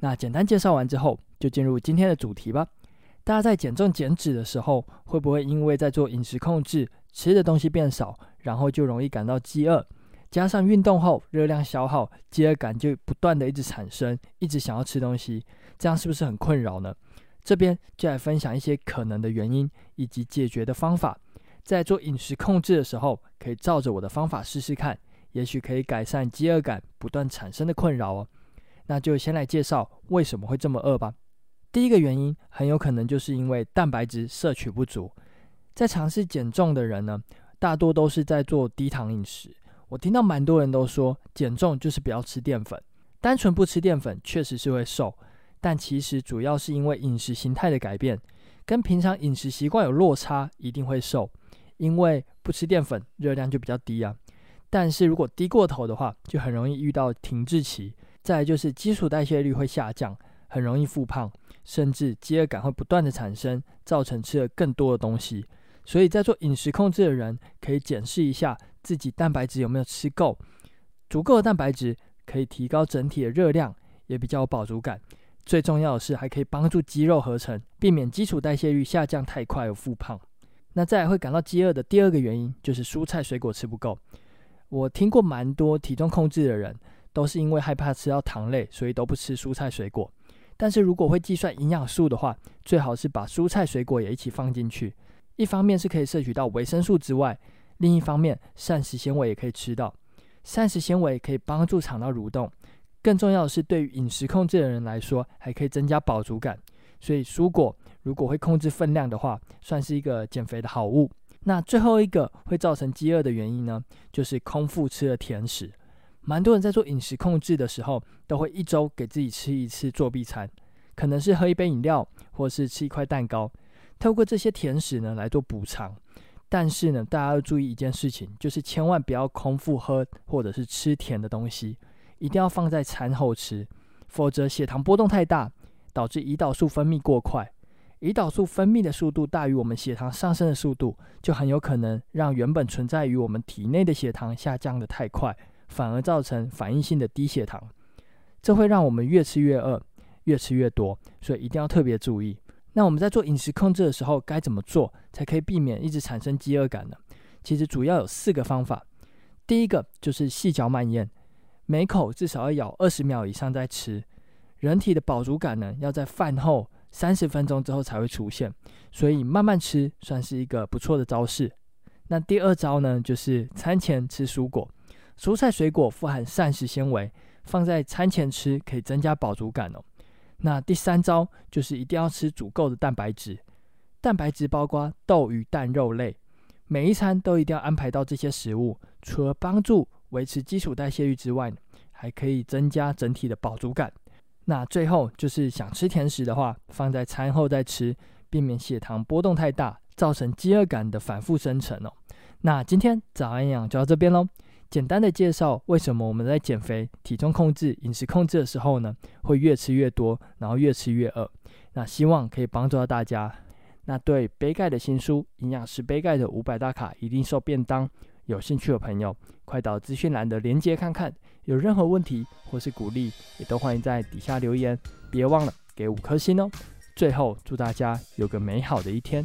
那简单介绍完之后，就进入今天的主题吧。大家在减重减脂的时候，会不会因为在做饮食控制，吃的东西变少，然后就容易感到饥饿？加上运动后热量消耗，饥饿感就不断的一直产生，一直想要吃东西，这样是不是很困扰呢？这边就来分享一些可能的原因以及解决的方法，在做饮食控制的时候，可以照着我的方法试试看，也许可以改善饥饿感不断产生的困扰哦。那就先来介绍为什么会这么饿吧。第一个原因很有可能就是因为蛋白质摄取不足。在尝试减重的人呢，大多都是在做低糖饮食。我听到蛮多人都说，减重就是不要吃淀粉，单纯不吃淀粉确实是会瘦。但其实主要是因为饮食形态的改变，跟平常饮食习惯有落差，一定会瘦。因为不吃淀粉，热量就比较低啊。但是如果低过头的话，就很容易遇到停滞期。再就是基础代谢率会下降，很容易复胖，甚至饥饿感会不断的产生，造成吃了更多的东西。所以在做饮食控制的人，可以检视一下自己蛋白质有没有吃够，足够的蛋白质可以提高整体的热量，也比较有饱足感。最重要的是，还可以帮助肌肉合成，避免基础代谢率下降太快而复胖。那再来会感到饥饿的第二个原因，就是蔬菜水果吃不够。我听过蛮多体重控制的人，都是因为害怕吃到糖类，所以都不吃蔬菜水果。但是如果会计算营养素的话，最好是把蔬菜水果也一起放进去。一方面是可以摄取到维生素之外，另一方面膳食纤维也可以吃到。膳食纤维可以帮助肠道蠕动。更重要的是，对于饮食控制的人来说，还可以增加饱足感。所以，蔬果如果会控制分量的话，算是一个减肥的好物。那最后一个会造成饥饿的原因呢，就是空腹吃了甜食。蛮多人在做饮食控制的时候，都会一周给自己吃一次作弊餐，可能是喝一杯饮料，或是吃一块蛋糕，透过这些甜食呢来做补偿。但是呢，大家要注意一件事情，就是千万不要空腹喝或者是吃甜的东西。一定要放在餐后吃，否则血糖波动太大，导致胰岛素分泌过快。胰岛素分泌的速度大于我们血糖上升的速度，就很有可能让原本存在于我们体内的血糖下降得太快，反而造成反应性的低血糖。这会让我们越吃越饿，越吃越多，所以一定要特别注意。那我们在做饮食控制的时候，该怎么做才可以避免一直产生饥饿感呢？其实主要有四个方法。第一个就是细嚼慢咽。每口至少要咬二十秒以上再吃，人体的饱足感呢，要在饭后三十分钟之后才会出现，所以慢慢吃算是一个不错的招式。那第二招呢，就是餐前吃蔬果，蔬菜水果富含膳食纤维，放在餐前吃可以增加饱足感哦。那第三招就是一定要吃足够的蛋白质，蛋白质包括豆、鱼、蛋、肉类，每一餐都一定要安排到这些食物，除了帮助维持基础代谢率之外，还可以增加整体的饱足感。那最后就是想吃甜食的话，放在餐后再吃，避免血糖波动太大，造成饥饿感的反复生成哦。那今天早安营养就到这边喽。简单的介绍为什么我们在减肥、体重控制、饮食控制的时候呢，会越吃越多，然后越吃越饿。那希望可以帮助到大家。那对杯盖的新书《营养师杯盖的五百大卡一定瘦便当》。有兴趣的朋友，快到资讯栏的链接看看。有任何问题或是鼓励，也都欢迎在底下留言。别忘了给五颗星哦。最后，祝大家有个美好的一天。